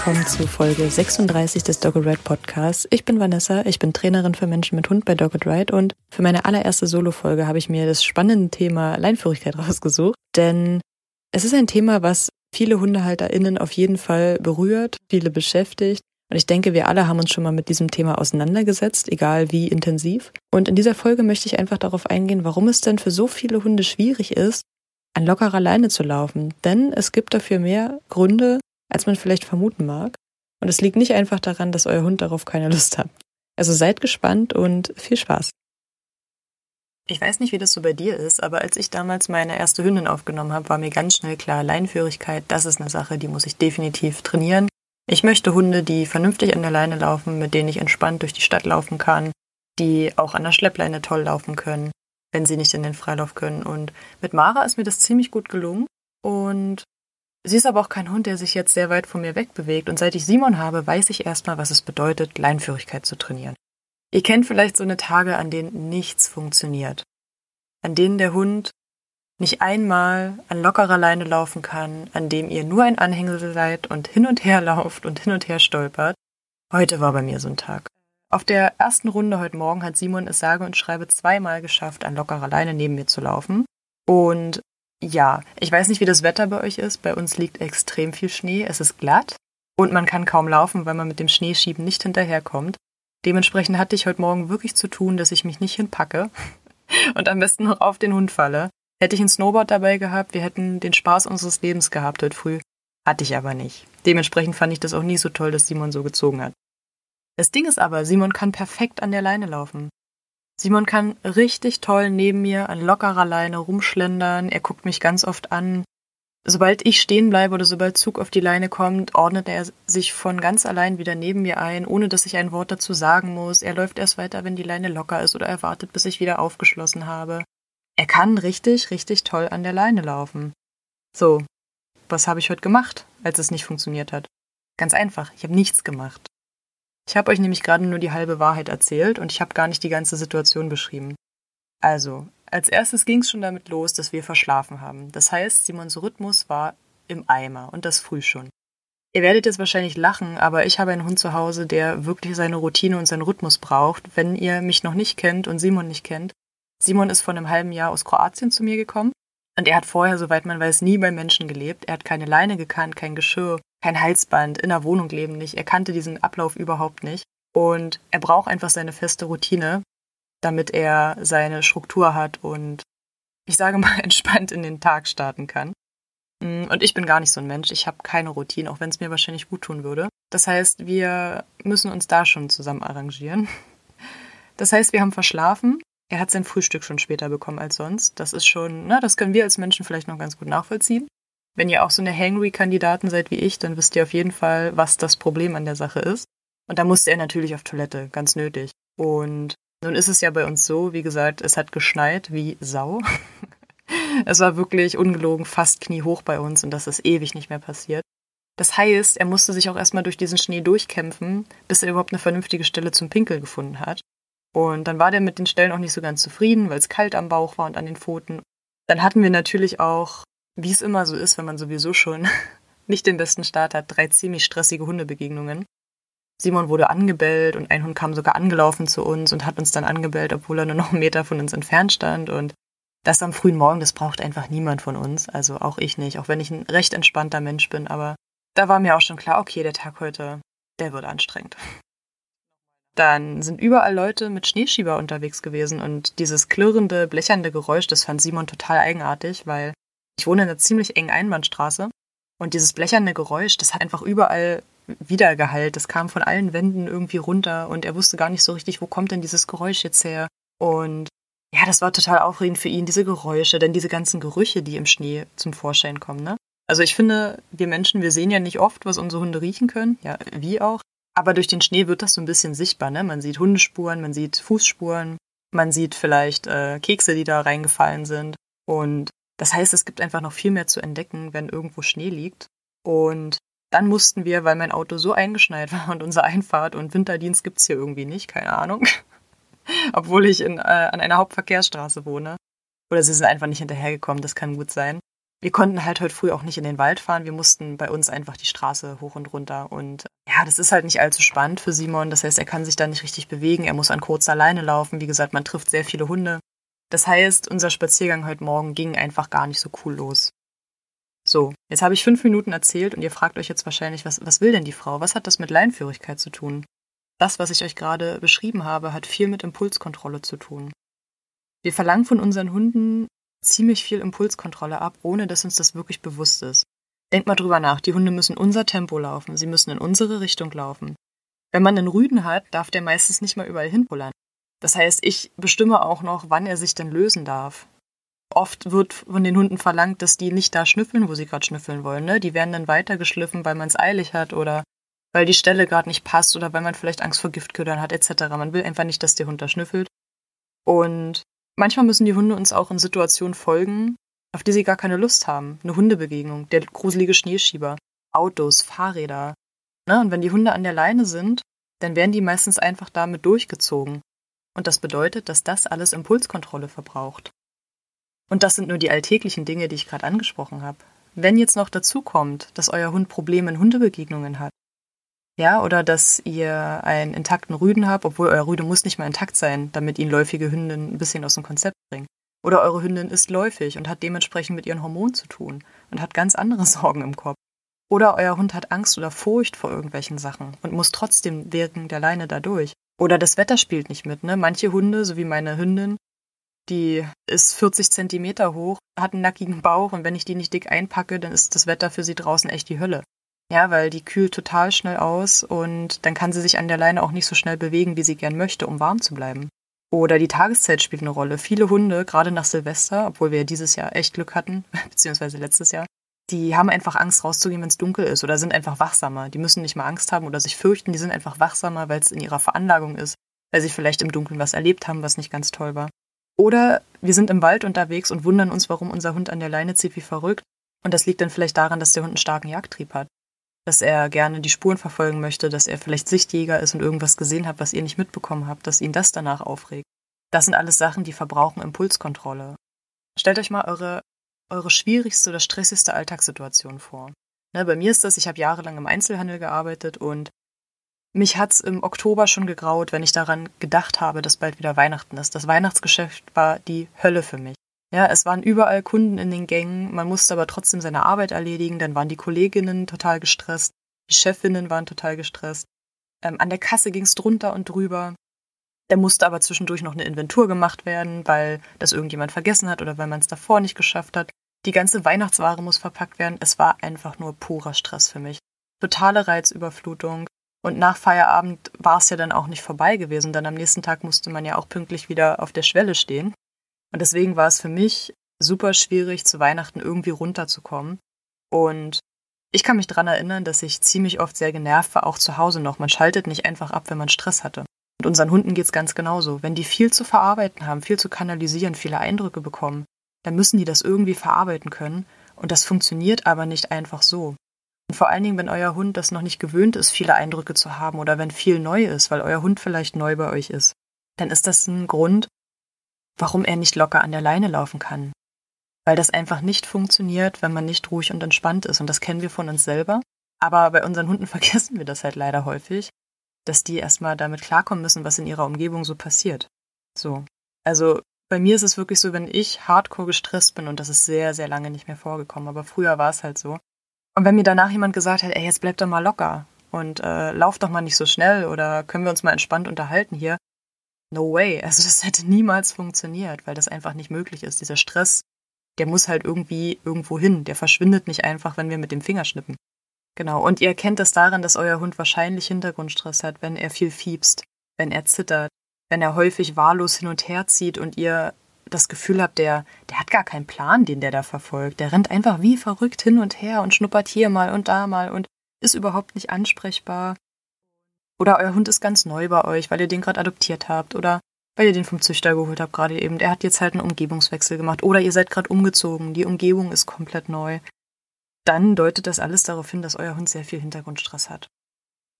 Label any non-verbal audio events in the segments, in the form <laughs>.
Willkommen zu Folge 36 des Dogged Ride Podcasts. Ich bin Vanessa, ich bin Trainerin für Menschen mit Hund bei Dogged Ride und für meine allererste Solo-Folge habe ich mir das spannende Thema Leinführigkeit <laughs> rausgesucht, denn es ist ein Thema, was viele HundehalterInnen auf jeden Fall berührt, viele beschäftigt. Und ich denke, wir alle haben uns schon mal mit diesem Thema auseinandergesetzt, egal wie intensiv. Und in dieser Folge möchte ich einfach darauf eingehen, warum es denn für so viele Hunde schwierig ist, an lockerer Leine zu laufen. Denn es gibt dafür mehr Gründe, als man vielleicht vermuten mag. Und es liegt nicht einfach daran, dass euer Hund darauf keine Lust hat. Also seid gespannt und viel Spaß. Ich weiß nicht, wie das so bei dir ist, aber als ich damals meine erste Hündin aufgenommen habe, war mir ganz schnell klar, Leinführigkeit, das ist eine Sache, die muss ich definitiv trainieren. Ich möchte Hunde, die vernünftig an der Leine laufen, mit denen ich entspannt durch die Stadt laufen kann, die auch an der Schleppleine toll laufen können, wenn sie nicht in den Freilauf können. Und mit Mara ist mir das ziemlich gut gelungen. Und sie ist aber auch kein Hund, der sich jetzt sehr weit von mir wegbewegt. Und seit ich Simon habe, weiß ich erstmal, was es bedeutet, Leinführigkeit zu trainieren. Ihr kennt vielleicht so eine Tage, an denen nichts funktioniert. An denen der Hund nicht einmal an lockerer Leine laufen kann, an dem ihr nur ein Anhängsel seid und hin und her <laughs> lauft und hin und her stolpert. Heute war bei mir so ein Tag. Auf der ersten Runde heute Morgen hat Simon es sage und schreibe zweimal geschafft, an lockerer Leine neben mir zu laufen. Und ja, ich weiß nicht, wie das Wetter bei euch ist. Bei uns liegt extrem viel Schnee. Es ist glatt und man kann kaum laufen, weil man mit dem Schneeschieben nicht hinterherkommt. Dementsprechend hatte ich heute Morgen wirklich zu tun, dass ich mich nicht hinpacke <laughs> und am besten noch auf den Hund falle. Hätte ich ein Snowboard dabei gehabt, wir hätten den Spaß unseres Lebens gehabt heute früh. Hatte ich aber nicht. Dementsprechend fand ich das auch nie so toll, dass Simon so gezogen hat. Das Ding ist aber, Simon kann perfekt an der Leine laufen. Simon kann richtig toll neben mir an lockerer Leine rumschlendern. Er guckt mich ganz oft an. Sobald ich stehen bleibe oder sobald Zug auf die Leine kommt, ordnet er sich von ganz allein wieder neben mir ein, ohne dass ich ein Wort dazu sagen muss. Er läuft erst weiter, wenn die Leine locker ist oder er wartet, bis ich wieder aufgeschlossen habe. Er kann richtig, richtig toll an der Leine laufen. So, was habe ich heute gemacht, als es nicht funktioniert hat? Ganz einfach, ich habe nichts gemacht. Ich habe euch nämlich gerade nur die halbe Wahrheit erzählt und ich habe gar nicht die ganze Situation beschrieben. Also, als erstes ging es schon damit los, dass wir verschlafen haben. Das heißt, Simons Rhythmus war im Eimer und das früh schon. Ihr werdet jetzt wahrscheinlich lachen, aber ich habe einen Hund zu Hause, der wirklich seine Routine und seinen Rhythmus braucht. Wenn ihr mich noch nicht kennt und Simon nicht kennt, Simon ist vor einem halben Jahr aus Kroatien zu mir gekommen und er hat vorher, soweit man weiß, nie bei Menschen gelebt. Er hat keine Leine gekannt, kein Geschirr, kein Halsband, in der Wohnung leben nicht. Er kannte diesen Ablauf überhaupt nicht. Und er braucht einfach seine feste Routine, damit er seine Struktur hat und ich sage mal <laughs> entspannt in den Tag starten kann. Mm, und ich bin gar nicht so ein Mensch. Ich habe keine Routine, auch wenn es mir wahrscheinlich gut tun würde. Das heißt, wir müssen uns da schon zusammen arrangieren. <laughs> Das heißt, wir haben verschlafen. Er hat sein Frühstück schon später bekommen als sonst. Das ist schon, na, das können wir als Menschen vielleicht noch ganz gut nachvollziehen. Wenn ihr auch so eine Hangry-Kandidaten seid wie ich, dann wisst ihr auf jeden Fall, was das Problem an der Sache ist. Und da musste er natürlich auf Toilette, ganz nötig. Und nun ist es ja bei uns so, wie gesagt, es hat geschneit wie Sau. <laughs> es war wirklich ungelogen fast kniehoch bei uns und das ist ewig nicht mehr passiert. Das heißt, er musste sich auch erstmal durch diesen Schnee durchkämpfen, bis er überhaupt eine vernünftige Stelle zum Pinkel gefunden hat. Und dann war der mit den Stellen auch nicht so ganz zufrieden, weil es kalt am Bauch war und an den Pfoten. Dann hatten wir natürlich auch, wie es immer so ist, wenn man sowieso schon <laughs> nicht den besten Start hat, drei ziemlich stressige Hundebegegnungen. Simon wurde angebellt und ein Hund kam sogar angelaufen zu uns und hat uns dann angebellt, obwohl er nur noch einen Meter von uns entfernt stand. Und das am frühen Morgen, das braucht einfach niemand von uns. Also auch ich nicht, auch wenn ich ein recht entspannter Mensch bin. Aber da war mir auch schon klar, okay, der Tag heute, der wird anstrengend. Dann sind überall Leute mit Schneeschieber unterwegs gewesen und dieses klirrende, blechernde Geräusch, das fand Simon total eigenartig, weil ich wohne in einer ziemlich engen Einbahnstraße und dieses blechernde Geräusch, das hat einfach überall Wiedergehalt. Das kam von allen Wänden irgendwie runter und er wusste gar nicht so richtig, wo kommt denn dieses Geräusch jetzt her. Und ja, das war total aufregend für ihn, diese Geräusche, denn diese ganzen Gerüche, die im Schnee zum Vorschein kommen, ne? Also ich finde, wir Menschen, wir sehen ja nicht oft, was unsere Hunde riechen können. Ja, wie auch. Aber durch den Schnee wird das so ein bisschen sichtbar. Ne? Man sieht Hundespuren, man sieht Fußspuren, man sieht vielleicht äh, Kekse, die da reingefallen sind. Und das heißt, es gibt einfach noch viel mehr zu entdecken, wenn irgendwo Schnee liegt. Und dann mussten wir, weil mein Auto so eingeschneit <laughs> war und unsere Einfahrt und Winterdienst gibt's hier irgendwie nicht, keine Ahnung. <laughs> Obwohl ich in, äh, an einer Hauptverkehrsstraße wohne. Oder sie sind einfach nicht hinterhergekommen, das kann gut sein. Wir konnten halt heute früh auch nicht in den Wald fahren. Wir mussten bei uns einfach die Straße hoch und runter. Und ja, das ist halt nicht allzu spannend für Simon. Das heißt, er kann sich da nicht richtig bewegen. Er muss an kurz alleine laufen. Wie gesagt, man trifft sehr viele Hunde. Das heißt, unser Spaziergang heute Morgen ging einfach gar nicht so cool los. So, jetzt habe ich fünf Minuten erzählt und ihr fragt euch jetzt wahrscheinlich, was, was will denn die Frau? Was hat das mit Leinführigkeit zu tun? Das, was ich euch gerade beschrieben habe, hat viel mit Impulskontrolle zu tun. Wir verlangen von unseren Hunden ziemlich viel Impulskontrolle ab, ohne dass uns das wirklich bewusst ist. Denkt mal drüber nach, die Hunde müssen unser Tempo laufen, sie müssen in unsere Richtung laufen. Wenn man einen Rüden hat, darf der meistens nicht mal überall hinpullern. Das heißt, ich bestimme auch noch, wann er sich denn lösen darf. Oft wird von den Hunden verlangt, dass die nicht da schnüffeln, wo sie gerade schnüffeln wollen. Ne? Die werden dann weitergeschliffen, weil man es eilig hat oder weil die Stelle gerade nicht passt oder weil man vielleicht Angst vor Giftködern hat etc. Man will einfach nicht, dass der Hund da schnüffelt. Und manchmal müssen die Hunde uns auch in Situationen folgen, auf die sie gar keine Lust haben. Eine Hundebegegnung, der gruselige Schneeschieber, Autos, Fahrräder. Ne? Und wenn die Hunde an der Leine sind, dann werden die meistens einfach damit durchgezogen. Und das bedeutet, dass das alles Impulskontrolle verbraucht. Und das sind nur die alltäglichen Dinge, die ich gerade angesprochen habe. Wenn jetzt noch dazu kommt, dass euer Hund Probleme in Hundebegegnungen hat, ja, oder dass ihr einen intakten Rüden habt, obwohl euer Rüde muss nicht mal intakt sein, damit ihn läufige Hündin ein bisschen aus dem Konzept bringen. Oder eure Hündin ist läufig und hat dementsprechend mit ihren Hormonen zu tun und hat ganz andere <laughs> Sorgen im Kopf. Oder euer Hund hat Angst oder Furcht vor irgendwelchen Sachen und muss trotzdem wegen der Leine dadurch. Oder das Wetter spielt nicht mit, ne? Manche Hunde, so wie meine Hündin, die ist 40 Zentimeter hoch, hat einen nackigen Bauch und wenn ich die nicht dick einpacke, dann ist das Wetter für sie draußen echt die Hölle. Ja, weil die kühlt total schnell aus und dann kann sie sich an der Leine auch nicht so schnell bewegen, wie sie gern möchte, um warm zu bleiben. Oder die Tageszeit spielt eine Rolle. Viele Hunde, gerade nach Silvester, obwohl wir dieses Jahr echt Glück hatten, <laughs> beziehungsweise letztes Jahr, die haben einfach Angst rauszugehen, wenn es dunkel ist oder sind einfach wachsamer. Die müssen nicht mal Angst haben oder sich fürchten, die sind einfach wachsamer, weil es in ihrer Veranlagung ist, weil sie vielleicht im Dunkeln was erlebt haben, was nicht ganz toll war. Oder wir sind im Wald unterwegs und wundern uns, warum unser Hund an der Leine zieht wie verrückt. Und das liegt dann vielleicht daran, dass der Hund einen starken Jagdtrieb hat. Dass er gerne die Spuren verfolgen möchte, dass er vielleicht Sichtjäger ist und irgendwas gesehen hat, was ihr nicht mitbekommen habt, dass ihn das danach aufregt. Das sind alles Sachen, die verbrauchen Impulskontrolle. Stellt euch mal eure eure schwierigste oder stressigste Alltagssituation vor? Ne, bei mir ist das, ich habe jahrelang im Einzelhandel gearbeitet und mich hat's im Oktober schon gegraut, wenn ich daran gedacht habe, dass bald wieder Weihnachten ist. Das Weihnachtsgeschäft war die Hölle für mich. Ja, es waren überall Kunden in den Gängen, man musste aber trotzdem seine Arbeit erledigen, dann waren die Kolleginnen total gestresst, die Chefinnen waren total gestresst. Ähm, an der Kasse ging's drunter und drüber. Da musste aber zwischendurch noch eine Inventur gemacht werden, weil das irgendjemand vergessen hat oder weil man es davor nicht geschafft hat. Die ganze Weihnachtsware muss verpackt werden. Es war einfach nur purer Stress für mich. Totale Reizüberflutung. Und nach Feierabend war es ja dann auch nicht vorbei gewesen, denn am nächsten Tag musste man ja auch pünktlich wieder auf der Schwelle stehen. Und deswegen war es für mich super schwierig, zu Weihnachten irgendwie runterzukommen. Und ich kann mich daran erinnern, dass ich ziemlich oft sehr genervt war, auch zu Hause noch. Man schaltet nicht einfach ab, wenn man Stress hatte. Und unseren Hunden geht's ganz genauso. Wenn die viel zu verarbeiten haben, viel zu kanalisieren, viele Eindrücke bekommen, dann müssen die das irgendwie verarbeiten können. Und das funktioniert aber nicht einfach so. Und vor allen Dingen, wenn euer Hund das noch nicht gewöhnt ist, viele Eindrücke zu haben oder wenn viel neu ist, weil euer Hund vielleicht neu bei euch ist, dann ist das ein Grund, warum er nicht locker an der Leine laufen kann. Weil das einfach nicht funktioniert, wenn man nicht ruhig und entspannt ist. Und das kennen wir von uns selber. Aber bei unseren Hunden <laughs> vergessen wir das halt leider häufig, dass die erstmal damit klarkommen müssen, was in ihrer Umgebung so passiert. So. Also bei mir ist es wirklich so, wenn ich hardcore gestresst bin, und das ist sehr, sehr lange nicht mehr vorgekommen, aber früher war es halt so. Und wenn mir danach jemand gesagt hat, ey, jetzt bleib doch mal locker und äh, lauf doch mal nicht so schnell oder können wir uns mal entspannt unterhalten hier, no way. Also das hätte niemals funktioniert, weil das einfach nicht möglich ist. Dieser Stress, der muss halt irgendwie irgendwo hin. Der verschwindet nicht einfach, wenn wir mit dem Finger schnippen. Genau. Und ihr erkennt das daran, dass euer Hund wahrscheinlich Hintergrundstress hat, wenn er viel fiebst, wenn er zittert, wenn er häufig wahllos hin und her zieht und ihr das Gefühl habt, der, der hat gar keinen Plan, den der da verfolgt. Der rennt einfach wie verrückt hin und her und schnuppert hier mal und da mal und ist überhaupt nicht ansprechbar. Oder euer Hund ist ganz neu bei euch, weil ihr den gerade adoptiert habt oder weil ihr den vom Züchter geholt habt gerade eben. Der hat jetzt halt einen Umgebungswechsel gemacht oder ihr seid gerade umgezogen, die Umgebung ist komplett neu. Dann deutet das alles darauf hin, dass euer Hund sehr viel Hintergrundstress hat.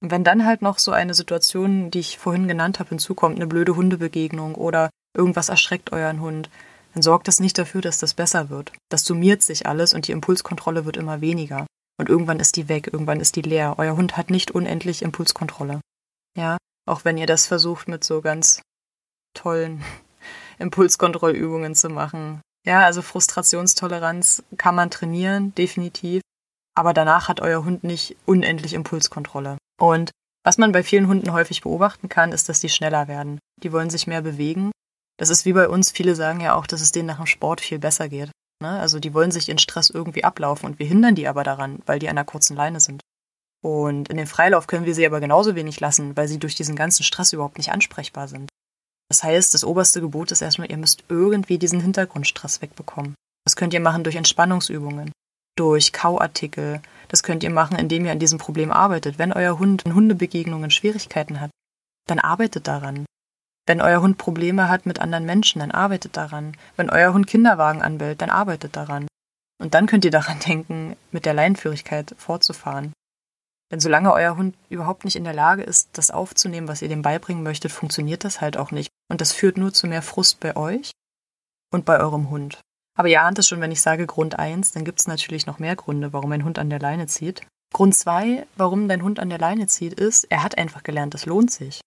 Und wenn dann halt noch so eine Situation, die ich vorhin genannt habe, hinzukommt, eine blöde Hundebegegnung oder irgendwas erschreckt euren Hund, dann sorgt das nicht dafür, dass das besser wird. Das summiert sich alles und die Impulskontrolle wird immer weniger. Und irgendwann ist die weg, irgendwann ist die leer. Euer Hund hat nicht unendlich Impulskontrolle. Ja, auch wenn ihr das versucht mit so ganz tollen <laughs> Impulskontrollübungen zu machen. Ja, also Frustrationstoleranz kann man trainieren, definitiv. Aber danach hat euer Hund nicht unendlich Impulskontrolle. Und was man bei vielen Hunden häufig beobachten kann, ist, dass die schneller werden. Die wollen sich mehr bewegen. Das ist wie bei uns. Viele sagen ja auch, dass es denen nach dem Sport viel besser geht. Ne? Also die wollen sich in Stress irgendwie ablaufen und wir hindern die aber daran, weil die an einer kurzen Leine sind. Und in den Freilauf können wir sie aber genauso wenig lassen, weil sie durch diesen ganzen Stress überhaupt nicht ansprechbar sind. Das heißt, das oberste Gebot ist erstmal, ihr müsst irgendwie diesen Hintergrundstress wegbekommen. Das könnt ihr machen durch Entspannungsübungen, durch Kauartikel. Das könnt ihr machen, indem ihr an diesem Problem arbeitet. Wenn euer Hund in Hundebegegnungen Schwierigkeiten hat, dann arbeitet daran. Wenn euer Hund Probleme hat mit anderen Menschen, dann arbeitet daran. Wenn euer Hund Kinderwagen anbellt, dann arbeitet daran. Und dann könnt ihr daran <laughs> denken, mit der Leinenführigkeit fortzufahren. Denn solange euer Hund überhaupt nicht in der Lage ist, das aufzunehmen, was ihr dem beibringen möchtet, funktioniert das halt auch nicht. Und das führt nur zu mehr Frust bei euch und bei eurem Hund. Aber ihr ahnt es schon, wenn ich sage Grund 1, dann gibt es natürlich noch mehr Gründe, warum ein Hund an der Leine zieht. Grund 2, warum dein Hund an der Leine zieht, ist, er hat einfach gelernt, es lohnt sich.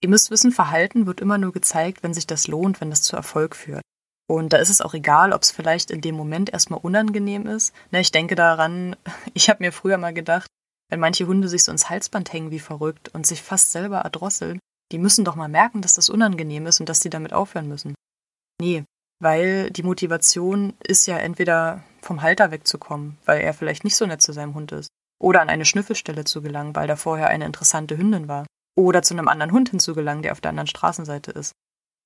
Ihr müsst wissen, Verhalten wird immer nur gezeigt, wenn sich das lohnt, wenn das zu Erfolg führt. Und da ist es auch egal, ob es vielleicht in dem Moment erstmal unangenehm ist. Ne, ich denke daran, <laughs> ich habe mir früher mal gedacht, wenn manche Hunde sich so ins Halsband hängen wie verrückt und sich fast selber erdrosseln, die müssen doch mal merken, dass das unangenehm ist und dass sie damit aufhören müssen. Nee, weil die Motivation ist ja entweder vom Halter wegzukommen, weil er vielleicht nicht so nett zu seinem Hund ist, oder an eine Schnüffelstelle zu gelangen, weil da vorher eine interessante Hündin war, oder zu einem anderen Hund hinzugelangen, der auf der anderen Straßenseite ist.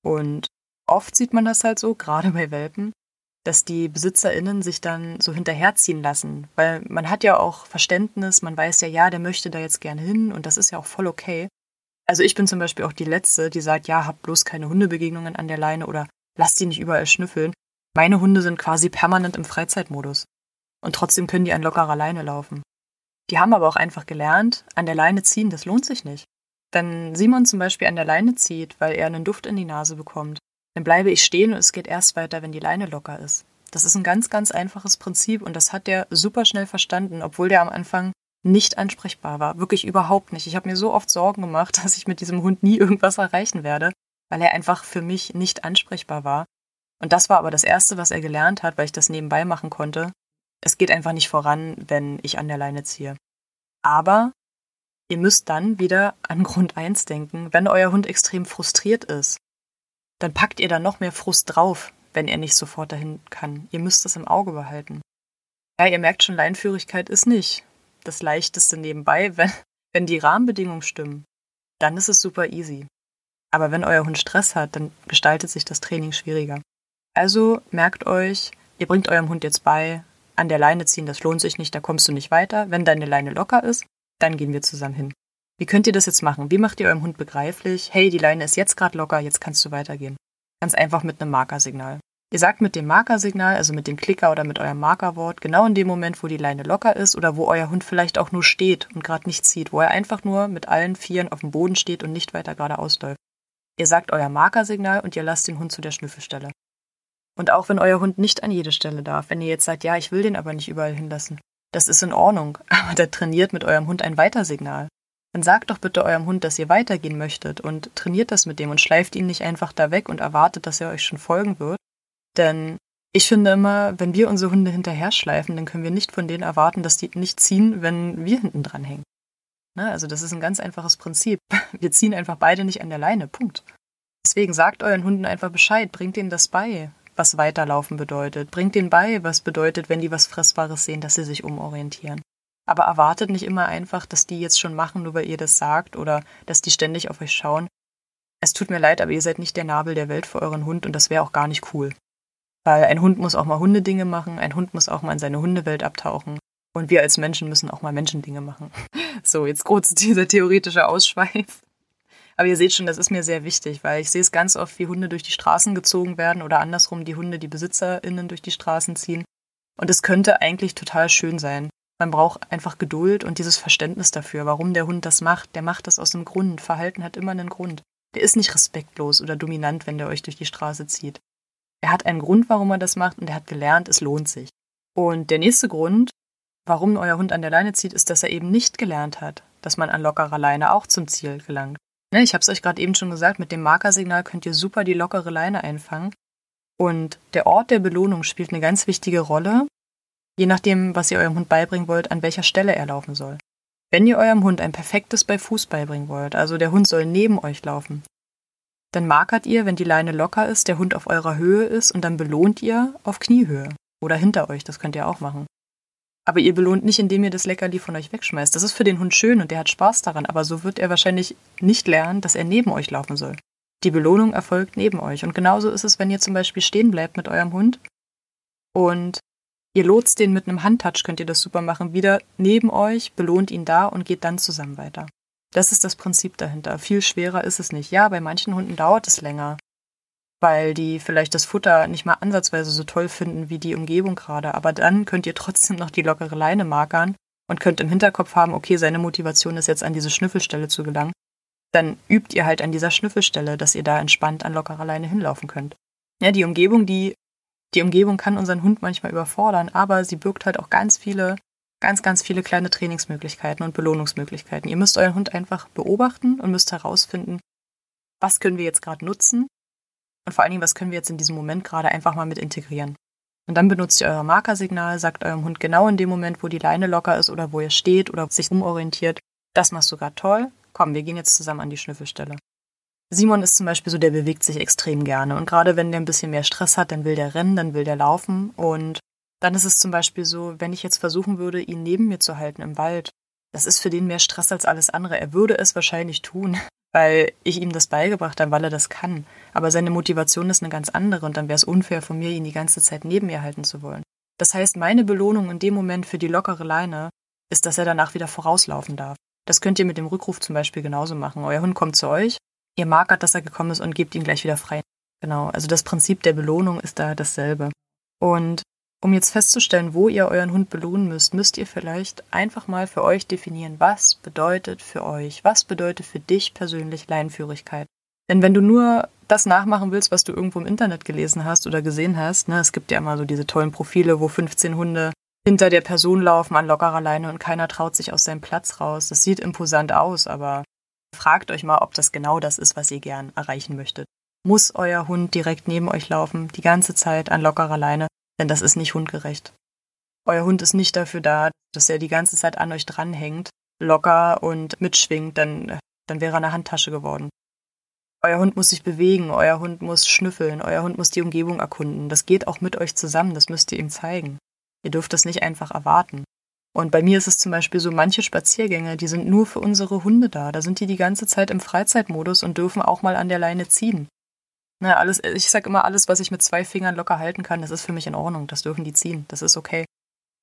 Und oft sieht man das halt so, gerade bei Welpen, dass die BesitzerInnen sich dann so hinterherziehen lassen. Weil man hat ja auch Verständnis, man weiß ja, ja, der möchte da jetzt gerne hin und das ist ja auch voll okay. Also ich bin zum Beispiel auch die Letzte, die sagt, ja, hab bloß keine Hundebegegnungen an der Leine oder lass die nicht überall schnüffeln. Meine Hunde sind quasi permanent im Freizeitmodus. Und trotzdem können die an lockerer Leine laufen. Die haben aber auch einfach gelernt, an der Leine ziehen, das lohnt sich nicht. Wenn Simon zum Beispiel an der Leine zieht, weil er einen Duft in die Nase bekommt, dann bleibe ich stehen und es geht erst weiter, wenn die Leine locker ist. Das ist ein ganz, ganz einfaches Prinzip und das hat der super schnell verstanden, obwohl der am Anfang nicht ansprechbar war. Wirklich überhaupt nicht. Ich habe mir so oft Sorgen gemacht, <laughs> dass ich mit diesem Hund nie irgendwas erreichen werde, weil er einfach für mich nicht ansprechbar war. Und das war aber das Erste, was er gelernt hat, weil ich das nebenbei machen konnte. Es geht einfach nicht voran, wenn ich an der Leine ziehe. Aber ihr müsst dann wieder an Grund 1 denken, wenn euer Hund extrem frustriert ist dann packt ihr da noch mehr Frust drauf, wenn er nicht sofort dahin kann. Ihr müsst das im Auge behalten. Ja, ihr merkt schon, Leinführigkeit ist nicht das leichteste nebenbei. <laughs> Wenn, wenn die Rahmenbedingungen stimmen, dann ist es super easy. Aber wenn euer Hund Stress hat, dann gestaltet sich das Training schwieriger. Also merkt euch, ihr bringt eurem Hund jetzt bei, an der Leine ziehen, das lohnt sich nicht, da kommst du nicht weiter. Wenn deine Leine locker ist, dann gehen wir zusammen hin. Wie könnt ihr das jetzt machen? Wie macht ihr eurem Hund begreiflich, hey, die Leine ist jetzt gerade locker, jetzt kannst du weitergehen? Ganz einfach mit einem Markersignal. Ihr sagt mit dem Markersignal, also mit dem Klicker oder mit eurem Markerwort, genau in dem Moment, wo die Leine locker ist oder wo euer Hund vielleicht auch nur steht und gerade nicht zieht, wo er einfach nur mit allen Vieren auf dem Boden steht und nicht weiter geradeaus läuft. Ihr sagt euer Markersignal und ihr lasst den Hund zu der Schnüffelstelle. Und auch wenn euer Hund nicht an jede Stelle darf, wenn ihr jetzt sagt, ja, ich will den aber nicht überall hinlassen, das ist in Ordnung, <laughs> aber der trainiert mit eurem Hund ein Weitersignal dann sagt doch bitte eurem Hund, dass ihr weitergehen möchtet und trainiert das mit dem und schleift ihn nicht einfach da weg und erwartet, dass er euch schon folgen wird. Denn ich finde immer, wenn wir unsere Hunde hinterher schleifen, dann können wir nicht von denen erwarten, dass die nicht ziehen, wenn wir hinten dran hängen. Ne? Also das ist ein ganz einfaches Prinzip. <laughs> Wir ziehen einfach beide nicht an der Leine. Punkt. Deswegen sagt euren Hunden einfach Bescheid, bringt ihnen das bei, was weiterlaufen bedeutet. Bringt ihnen bei, was bedeutet, wenn die was Fressbares sehen, dass sie sich umorientieren. Aber erwartet nicht immer einfach, dass die jetzt schon machen, nur weil ihr das sagt oder dass die ständig auf euch schauen. es tut mir leid, aber ihr seid nicht der Nabel der Welt für euren Hund und das wäre auch gar nicht cool. Weil ein Hund muss auch mal Hundedinge machen, ein Hund muss auch mal in seine Hundewelt abtauchen. Und wir als Menschen müssen auch mal Menschendinge machen. <laughs> So, jetzt kurz <laughs> dieser theoretische Ausschweif. Aber ihr seht schon, das ist mir sehr wichtig, weil ich sehe es ganz oft, wie Hunde durch die Straßen gezogen werden oder andersrum die Hunde die BesitzerInnen durch die Straßen ziehen. Und es könnte eigentlich total schön sein. Man braucht einfach Geduld und dieses Verständnis dafür, warum der Hund das macht. Der macht das aus einem Grund. Verhalten hat immer einen Grund. Der ist nicht respektlos oder dominant, wenn der euch durch die Straße zieht. Er hat einen Grund, warum er das macht und er hat gelernt, es lohnt sich. Und der nächste Grund, warum euer Hund an der Leine zieht, ist, dass er eben nicht gelernt hat, dass man an lockerer Leine auch zum Ziel gelangt. Ne, ich habe es euch gerade eben schon gesagt, mit dem Markersignal könnt ihr super die lockere Leine einfangen. Und der Ort der Belohnung spielt eine ganz wichtige Rolle, je nachdem, was ihr eurem Hund beibringen wollt, an welcher Stelle er laufen soll. Wenn ihr eurem Hund ein perfektes bei Fuß beibringen wollt, also der Hund soll neben euch laufen, dann markert ihr, wenn die Leine locker ist, der Hund auf eurer Höhe ist und dann belohnt ihr auf Kniehöhe oder hinter euch, das könnt ihr auch machen. Aber ihr belohnt nicht, indem ihr das Leckerli von euch wegschmeißt. Das ist für den Hund schön und der hat Spaß daran, aber so wird er wahrscheinlich nicht lernen, dass er neben euch laufen soll. Die Belohnung erfolgt neben euch. Und genauso ist es, wenn ihr zum Beispiel stehen bleibt mit eurem Hund und ihr lotst den mit einem Handtouch, könnt ihr das super machen, wieder neben euch, belohnt ihn da und geht dann zusammen weiter. Das ist das Prinzip dahinter. Viel schwerer ist es nicht. Ja, bei manchen Hunden dauert es länger, weil die vielleicht das Futter nicht mal ansatzweise so toll finden wie die Umgebung gerade. Aber dann könnt ihr trotzdem noch die lockere Leine markern und könnt im Hinterkopf haben, okay, seine Motivation ist jetzt an diese Schnüffelstelle zu gelangen. Dann übt ihr halt an dieser Schnüffelstelle, dass ihr da entspannt an lockerer Leine hinlaufen könnt. Ja, die Umgebung, die, die Umgebung kann unseren Hund manchmal überfordern, aber sie birgt halt auch ganz viele ganz, ganz viele kleine Trainingsmöglichkeiten und Belohnungsmöglichkeiten. Ihr müsst euren Hund einfach beobachten und müsst herausfinden, was können wir jetzt gerade nutzen und vor allen Dingen, was können wir jetzt in diesem Moment gerade einfach mal mit integrieren. Und dann benutzt ihr euer Markersignal, sagt eurem Hund genau in dem Moment, wo die Leine locker ist oder wo er steht oder sich umorientiert, das machst du gerade toll, komm, wir gehen jetzt zusammen an die Schnüffelstelle. Simon ist zum Beispiel so, der bewegt sich extrem gerne. Und gerade wenn der ein bisschen mehr Stress hat, dann will der rennen, dann will der laufen. Und dann ist es zum Beispiel so, wenn ich jetzt versuchen würde, ihn neben mir zu halten im Wald, das ist für den mehr Stress als alles andere. Er würde es wahrscheinlich tun, weil ich ihm das beigebracht habe, weil er das kann. Aber seine Motivation ist eine ganz andere und dann wäre es unfair von mir, ihn die ganze Zeit neben mir halten zu wollen. Das heißt, meine Belohnung in dem Moment für die lockere Leine ist, dass er danach wieder vorauslaufen darf. Das könnt ihr mit dem Rückruf zum Beispiel genauso machen. Euer Hund kommt zu euch, ihr markert, dass er gekommen ist und gebt ihn gleich wieder frei. Genau, also das Prinzip der Belohnung ist da dasselbe. Und um jetzt festzustellen, wo ihr euren Hund belohnen müsst, müsst ihr vielleicht einfach mal für euch definieren, was bedeutet für euch, was bedeutet für dich persönlich Leinführigkeit. Denn wenn du nur das nachmachen willst, was du irgendwo im Internet gelesen hast oder gesehen hast, ne, es gibt ja immer so diese tollen Profile, wo 15 Hunde hinter der Person laufen an lockerer Leine und keiner traut sich aus seinem Platz raus. Das sieht imposant aus, aber fragt euch mal, ob das genau das ist, was ihr gern erreichen möchtet. Muss euer Hund direkt neben euch laufen, die ganze Zeit an lockerer Leine? Denn das ist nicht hundgerecht. Euer Hund ist nicht dafür da, dass er die ganze Zeit an euch dranhängt, locker und mitschwingt, dann, dann wäre er eine Handtasche geworden. Euer Hund muss sich bewegen, euer Hund muss schnüffeln, euer Hund muss die Umgebung erkunden. Das geht auch mit euch zusammen, das müsst ihr ihm zeigen. Ihr dürft das nicht einfach erwarten. Und bei mir ist es zum Beispiel so, manche Spaziergänge, die sind nur für unsere Hunde da. Da sind die die ganze Zeit im Freizeitmodus und dürfen auch mal an der Leine ziehen. Ne, alles, ich sag immer, alles, was ich mit zwei Fingern locker halten kann, das ist für mich in Ordnung. Das dürfen die ziehen. Das ist okay.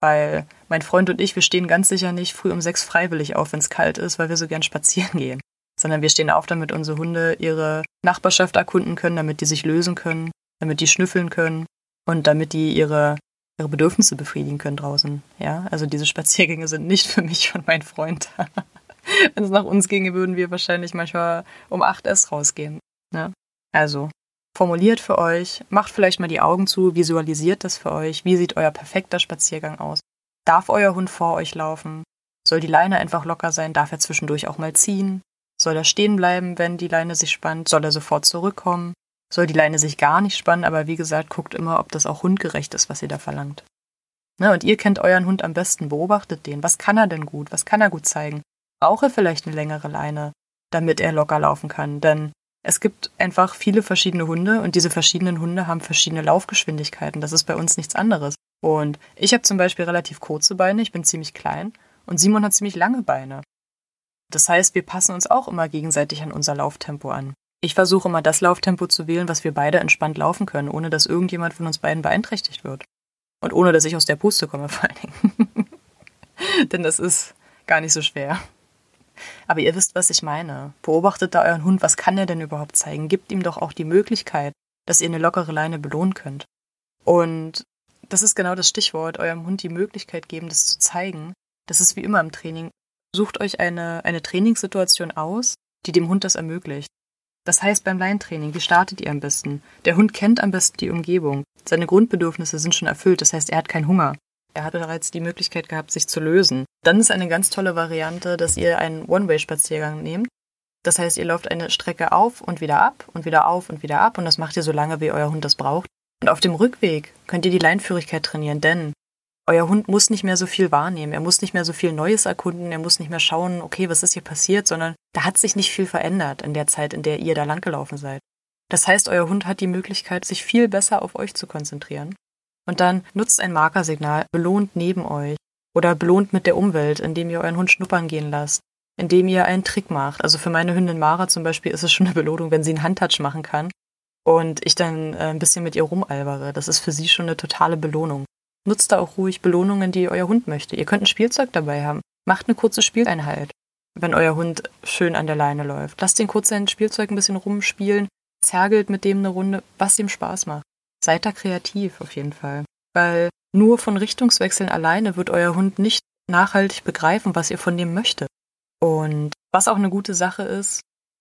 Weil mein Freund und ich, wir stehen ganz sicher nicht früh um sechs freiwillig auf, wenn es kalt ist, weil wir so gern spazieren <laughs> gehen. Sondern wir stehen auf, damit unsere Hunde ihre Nachbarschaft erkunden können, damit die sich lösen können, damit die schnüffeln können und damit die ihre, ihre Bedürfnisse befriedigen können draußen. Ja, also diese Spaziergänge sind nicht für mich und meinen Freund. <laughs> wenn es nach uns ginge, würden wir wahrscheinlich manchmal um acht erst rausgehen. Ne? Also, formuliert für euch, macht vielleicht mal die Augen zu, visualisiert das für euch, wie sieht euer perfekter Spaziergang aus. Darf euer Hund vor euch laufen? Soll die Leine einfach locker sein? Darf er zwischendurch auch mal ziehen? Soll er stehen bleiben, wenn die Leine sich spannt? Soll er sofort zurückkommen? Soll die Leine sich gar nicht spannen? Aber wie gesagt, guckt immer, ob das auch hundgerecht ist, was ihr da verlangt. Ne, und ihr kennt euren Hund am besten, beobachtet den. Was kann er denn gut? Was kann er gut zeigen? Braucht er vielleicht eine längere Leine, damit er locker laufen kann? Denn es gibt einfach viele verschiedene Hunde und diese verschiedenen Hunde haben verschiedene Laufgeschwindigkeiten. Das ist bei uns nichts anderes. Und ich habe zum Beispiel relativ kurze Beine, ich bin ziemlich klein und Simon hat ziemlich lange Beine. Das heißt, wir passen uns auch immer gegenseitig an unser Lauftempo an. Ich versuche immer das Lauftempo zu wählen, was wir beide entspannt laufen können, ohne dass irgendjemand von uns beiden beeinträchtigt wird. Und ohne dass ich aus der Puste komme, <laughs> vor allen Dingen. Denn das ist gar nicht so schwer. Aber ihr wisst, was ich meine. Beobachtet da euren Hund, was kann er denn überhaupt zeigen? Gebt ihm doch auch die Möglichkeit, dass ihr eine lockere Leine belohnen könnt. Und das ist genau das Stichwort, eurem Hund die Möglichkeit geben, das zu zeigen. Das ist wie immer im Training. Sucht euch eine, eine Trainingssituation aus, die dem Hund das ermöglicht. Das heißt beim Leintraining, wie startet ihr am besten? Der Hund kennt am besten die Umgebung. Seine Grundbedürfnisse sind schon erfüllt, das heißt, er hat keinen Hunger. Er hat bereits die Möglichkeit gehabt, sich zu lösen. Dann ist eine ganz tolle Variante, dass ihr einen One-Way-Spaziergang nehmt. Das heißt, ihr lauft eine Strecke auf und wieder ab und wieder auf und wieder ab und das macht ihr so lange, wie euer Hund das braucht. Und auf dem Rückweg könnt ihr die Leinführigkeit trainieren, denn euer Hund muss nicht mehr so viel wahrnehmen, er muss nicht mehr so viel Neues erkunden, er muss nicht mehr schauen, okay, was ist hier passiert, sondern da hat sich nicht viel verändert in der Zeit, in der ihr da langgelaufen seid. Das heißt, euer Hund hat die Möglichkeit, sich viel besser auf euch zu konzentrieren. Und dann nutzt ein Markersignal, belohnt neben euch oder belohnt mit der Umwelt, indem ihr euren Hund schnuppern gehen lasst, indem ihr einen Trick macht. Also für meine Hündin Mara zum Beispiel ist es schon eine Belohnung, wenn sie einen Handtouch machen kann und ich dann äh, ein bisschen mit ihr rumalbere. Das ist für sie schon eine totale Belohnung. Nutzt da auch ruhig Belohnungen, die euer Hund möchte. Ihr könnt ein Spielzeug dabei haben. Macht eine kurze Spieleinheit, wenn euer Hund schön an der Leine läuft. Lasst ihn kurz sein Spielzeug ein bisschen rumspielen, zergelt mit dem eine Runde, was ihm Spaß macht. Seid da kreativ auf jeden Fall. Weil nur von Richtungswechseln alleine wird euer Hund nicht nachhaltig begreifen, was ihr von dem möchtet. Und was auch eine gute Sache ist,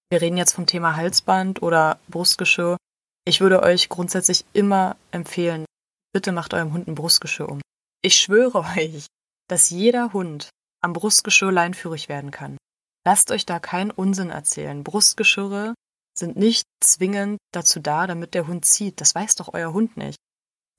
wir reden jetzt vom Thema Halsband oder Brustgeschirr. Ich würde euch grundsätzlich immer empfehlen, bitte macht eurem Hund ein Brustgeschirr um. Ich schwöre <laughs> euch, dass jeder Hund am Brustgeschirr leinführig werden kann. Lasst euch da keinen Unsinn erzählen. Brustgeschirre sind nicht zwingend dazu da, damit der Hund zieht. Das weiß doch euer Hund nicht.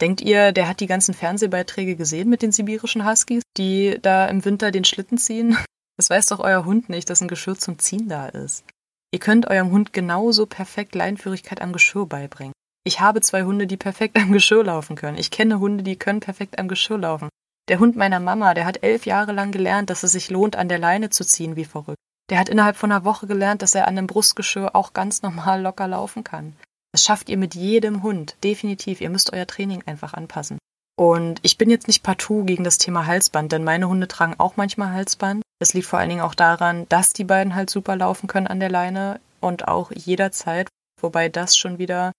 Denkt ihr, der hat die ganzen Fernsehbeiträge gesehen mit den sibirischen Huskies, die da im Winter den Schlitten ziehen? <laughs> Das weiß doch euer Hund nicht, dass ein Geschirr zum Ziehen da ist. Ihr könnt eurem Hund genauso perfekt Leinführigkeit am Geschirr beibringen. Ich habe zwei Hunde, die perfekt am Geschirr laufen können. Ich kenne Hunde, die können perfekt am Geschirr laufen. Der Hund meiner Mama, der hat elf Jahre lang gelernt, dass es sich lohnt, an der Leine zu ziehen, wie verrückt. Der hat innerhalb von einer Woche gelernt, dass er an einem Brustgeschirr auch ganz normal locker laufen kann. Das schafft ihr mit jedem Hund, definitiv. Ihr müsst euer Training einfach anpassen. Und ich bin jetzt nicht partout gegen das Thema Halsband, denn meine Hunde tragen auch manchmal Halsband. Es liegt vor allen Dingen auch daran, dass die beiden halt super laufen können an der Leine und auch jederzeit. Wobei das schon wieder,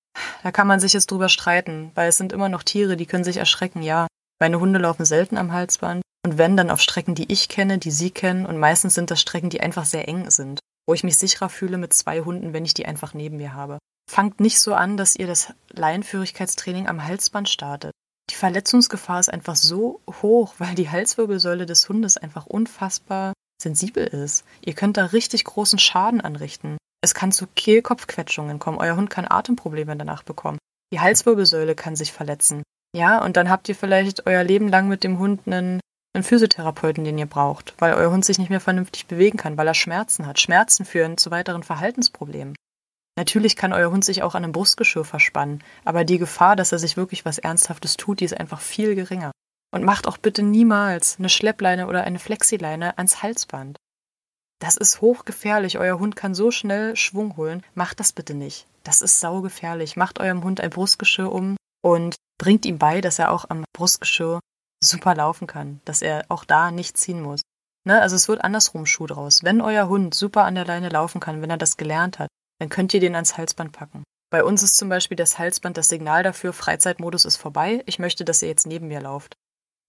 da kann man sich jetzt drüber streiten, weil es sind immer noch Tiere, die können sich erschrecken, ja. Meine Hunde laufen selten am Halsband und wenn dann auf Strecken, die ich kenne, die sie kennen und meistens sind das Strecken, die einfach sehr eng sind, wo ich mich sicherer fühle mit zwei Hunden, wenn ich die einfach neben mir habe. Fangt nicht so an, dass ihr das Laienführigkeitstraining am Halsband startet. Die Verletzungsgefahr ist einfach so hoch, weil die Halswirbelsäule des Hundes einfach unfassbar sensibel ist. Ihr könnt da richtig großen Schaden anrichten. Es kann zu Kehlkopfquetschungen kommen. Euer Hund kann Atemprobleme danach bekommen. Die Halswirbelsäule kann sich verletzen. Ja, und dann habt ihr vielleicht euer Leben lang mit dem Hund einen, einen Physiotherapeuten, den ihr braucht, weil euer Hund sich nicht mehr vernünftig bewegen kann, weil er Schmerzen hat. Schmerzen führen zu weiteren Verhaltensproblemen. Natürlich kann euer Hund sich auch an einem Brustgeschirr verspannen, aber die Gefahr, dass er sich wirklich was Ernsthaftes tut, die ist einfach viel geringer. Und macht auch bitte niemals eine Schleppleine oder eine Flexileine ans Halsband. Das ist hochgefährlich. Euer Hund kann so schnell Schwung holen. Macht das bitte nicht. Das ist saugefährlich. Macht eurem Hund ein Brustgeschirr um und bringt ihm bei, dass er auch am Brustgeschirr super laufen kann, dass er auch da nicht ziehen muss. Ne? Also es wird andersrum Schuh draus. Wenn euer Hund super an der Leine laufen kann, wenn er das gelernt hat, dann könnt ihr den ans Halsband packen. Bei uns ist zum Beispiel das Halsband das Signal dafür, Freizeitmodus ist vorbei, ich möchte, dass ihr jetzt neben mir lauft.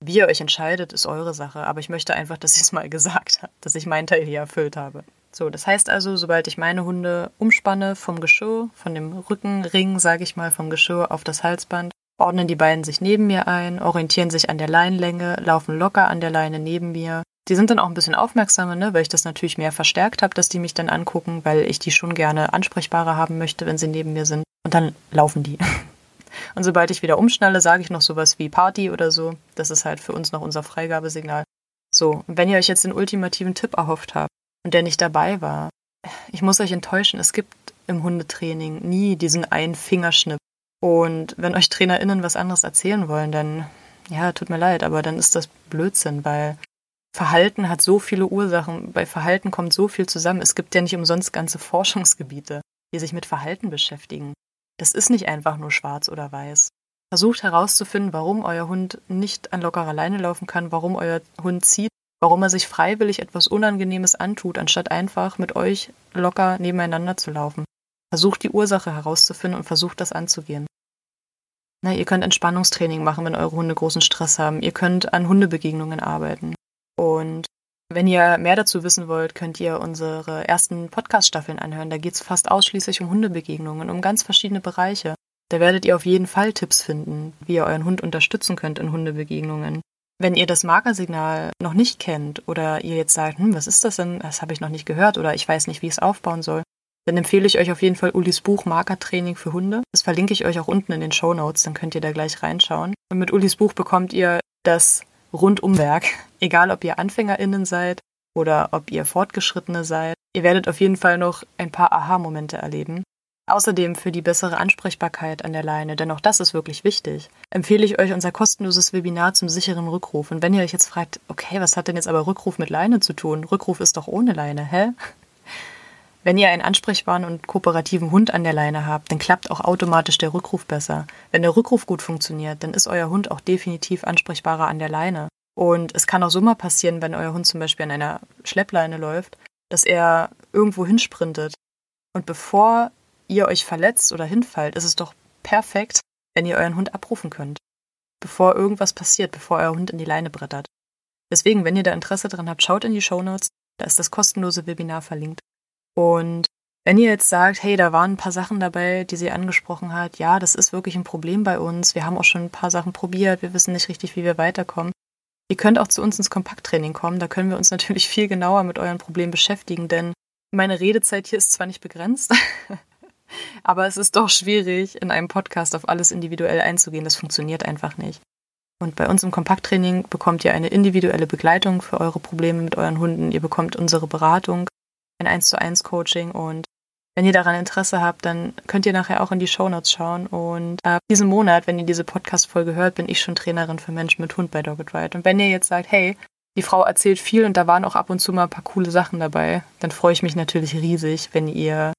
Wie ihr euch entscheidet, ist eure Sache, aber ich möchte einfach, dass ich es mal <laughs> gesagt habe, dass ich meinen Teil hier erfüllt habe. So, das heißt also, sobald ich meine Hunde umspanne vom Geschirr, von dem Rückenring, sage ich mal, vom Geschirr auf das Halsband, ordnen die beiden sich neben mir ein, orientieren sich an der Leinlänge, laufen locker an der Leine neben mir, die sind dann auch ein bisschen aufmerksamer, ne, weil ich das natürlich mehr verstärkt habe, dass die mich dann angucken, weil ich die schon gerne ansprechbarer haben möchte, wenn sie neben mir sind. Und dann laufen die. <laughs> Und sobald ich wieder umschnalle, sage ich noch sowas wie Party oder so. Das ist halt für uns noch unser Freigabesignal. So, wenn ihr euch jetzt den ultimativen Tipp erhofft habt und der nicht dabei war, ich muss euch enttäuschen, es gibt im Hundetraining nie diesen einen Fingerschnipp. Und wenn euch TrainerInnen was anderes erzählen wollen, dann, ja, tut mir leid, aber dann ist das Blödsinn, weil Verhalten hat so viele Ursachen. Bei Verhalten kommt so viel zusammen. Es gibt ja nicht umsonst ganze Forschungsgebiete. die sich mit Verhalten beschäftigen. Das ist nicht einfach nur schwarz oder weiß. Versucht herauszufinden, warum euer Hund nicht an lockerer Leine laufen kann, warum euer Hund zieht, warum er sich freiwillig etwas Unangenehmes antut, anstatt einfach mit euch locker nebeneinander zu laufen. Versucht die Ursache herauszufinden und versucht das anzugehen. Na, ihr könnt Entspannungstraining machen, wenn eure Hunde großen Stress haben. Ihr könnt an Hundebegegnungen arbeiten. Und wenn ihr mehr dazu wissen wollt, könnt ihr unsere ersten Podcast-Staffeln anhören. Da geht es fast ausschließlich um Hundebegegnungen, um ganz verschiedene Bereiche. Da werdet ihr auf jeden Fall Tipps finden, wie ihr euren Hund unterstützen könnt in Hundebegegnungen. Wenn ihr das Markersignal noch nicht kennt oder ihr jetzt sagt, hm, was ist das denn? Das habe ich noch nicht gehört oder ich weiß nicht, wie ich es aufbauen soll, dann empfehle ich euch auf jeden Fall Ulis Buch Markertraining für Hunde. Das verlinke ich euch auch unten in den Show Notes, dann könnt ihr da gleich reinschauen. Und mit Ulis Buch bekommt ihr das Rundumwerk, <laughs> egal ob ihr AnfängerInnen seid oder ob ihr Fortgeschrittene seid. Ihr werdet auf jeden Fall noch ein paar Aha-Momente erleben. Außerdem für die bessere Ansprechbarkeit an der Leine, denn auch das ist wirklich wichtig, empfehle ich euch unser kostenloses Webinar zum sicheren Rückruf. Und wenn ihr euch jetzt fragt, okay, was hat denn jetzt aber Rückruf mit Leine zu tun? Rückruf ist doch ohne Leine, hä? Wenn ihr einen ansprechbaren und kooperativen Hund an der Leine habt, dann klappt auch automatisch der Rückruf besser. Wenn der Rückruf gut funktioniert, dann ist euer Hund auch definitiv ansprechbarer an der Leine. Und es kann auch so mal passieren, wenn euer Hund zum Beispiel an einer Schleppleine läuft, dass er irgendwo hinsprintet. Und bevor ihr euch verletzt oder hinfallt, ist es doch perfekt, wenn ihr euren Hund abrufen könnt. Bevor irgendwas passiert, bevor euer Hund in die Leine brettert. Deswegen, wenn ihr da Interesse dran habt, schaut in die Show Notes. Da ist das kostenlose Webinar verlinkt. Und wenn ihr jetzt sagt, hey, da waren ein paar Sachen dabei, die sie angesprochen hat, ja, das ist wirklich ein Problem bei uns. Wir haben auch schon ein paar Sachen probiert. Wir wissen nicht richtig, wie wir weiterkommen. Ihr könnt auch zu uns ins Kompakttraining kommen. Da können wir uns <laughs> natürlich viel genauer mit euren Problemen beschäftigen, denn meine Redezeit hier ist zwar nicht begrenzt, <laughs> aber es ist doch schwierig, in einem Podcast auf alles individuell einzugehen. Das funktioniert einfach nicht. Und bei uns im Kompakttraining bekommt ihr eine individuelle Begleitung für eure Probleme mit euren Hunden. Ihr bekommt unsere Beratung ein 1 zu 1 Coaching und wenn ihr daran Interesse habt, dann könnt ihr nachher auch in die Shownotes schauen. Und ab diesem Monat, wenn ihr diese Podcast-Folge hört, bin ich schon Trainerin für Menschen mit Hund bei Dogged Ride. Und wenn ihr jetzt sagt, hey, die Frau erzählt viel und da waren auch ab und zu mal ein paar coole Sachen dabei, dann freue ich mich natürlich riesig, wenn ihr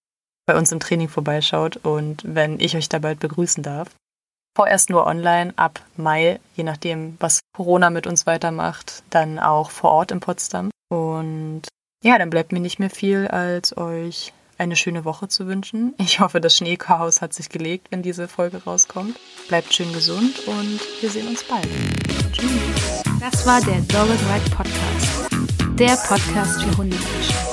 bei uns im Training vorbeischaut und wenn ich euch da bald begrüßen darf. Vorerst nur online, ab Mai, je nachdem, was Corona mit uns weitermacht, dann auch vor Ort in Potsdam. Und ja, dann bleibt mir nicht mehr viel, als euch eine schöne Woche zu wünschen. Ich hoffe, das Schneechaos hat sich gelegt, wenn diese Folge rauskommt. Bleibt schön gesund und wir sehen uns bald. Tschüss. Das war der Dogged Ride Podcast. Der Podcast für Hundemenschen.